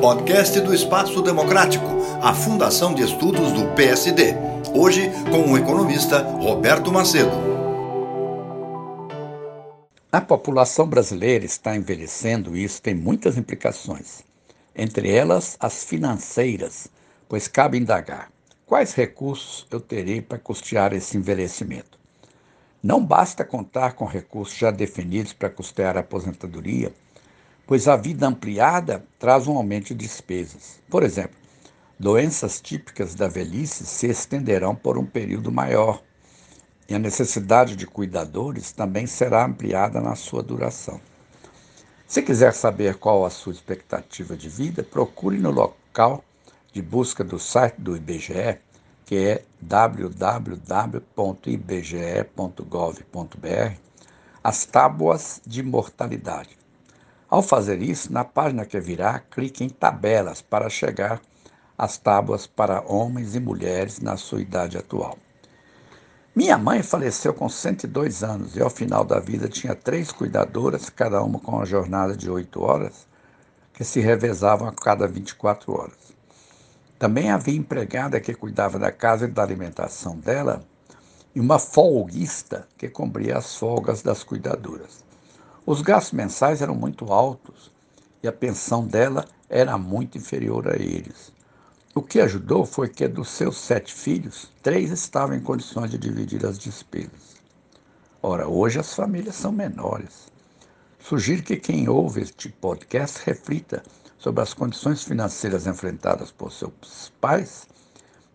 podcast do Espaço Democrático, a Fundação de Estudos do PSD. Hoje com o economista Roberto Macedo. A população brasileira está envelhecendo e isso tem muitas implicações. Entre elas, as financeiras, pois cabe indagar quais recursos eu terei para custear esse envelhecimento. Não basta contar com recursos já definidos para custear a aposentadoria pois a vida ampliada traz um aumento de despesas. Por exemplo, doenças típicas da velhice se estenderão por um período maior e a necessidade de cuidadores também será ampliada na sua duração. Se quiser saber qual a sua expectativa de vida, procure no local de busca do site do IBGE, que é www.ibge.gov.br, as tábuas de mortalidade. Ao fazer isso, na página que virá, clique em tabelas para chegar às tábuas para homens e mulheres na sua idade atual. Minha mãe faleceu com 102 anos e ao final da vida tinha três cuidadoras, cada uma com uma jornada de 8 horas, que se revezavam a cada 24 horas. Também havia empregada que cuidava da casa e da alimentação dela e uma folguista que cumpria as folgas das cuidadoras. Os gastos mensais eram muito altos e a pensão dela era muito inferior a eles. O que ajudou foi que dos seus sete filhos, três estavam em condições de dividir as despesas. Ora, hoje as famílias são menores. Sugiro que quem ouve este podcast reflita sobre as condições financeiras enfrentadas por seus pais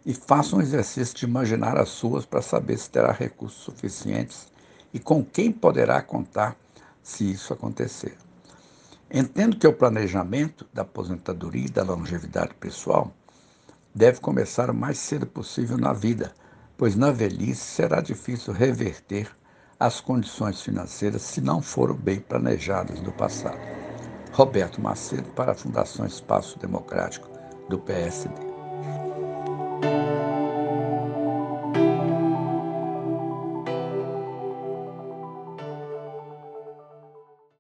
e faça um exercício de imaginar as suas para saber se terá recursos suficientes e com quem poderá contar se isso acontecer. Entendo que o planejamento da aposentadoria e da longevidade pessoal deve começar o mais cedo possível na vida, pois na velhice será difícil reverter as condições financeiras se não foram bem planejadas no passado. Roberto Macedo, para a Fundação Espaço Democrático do PSD.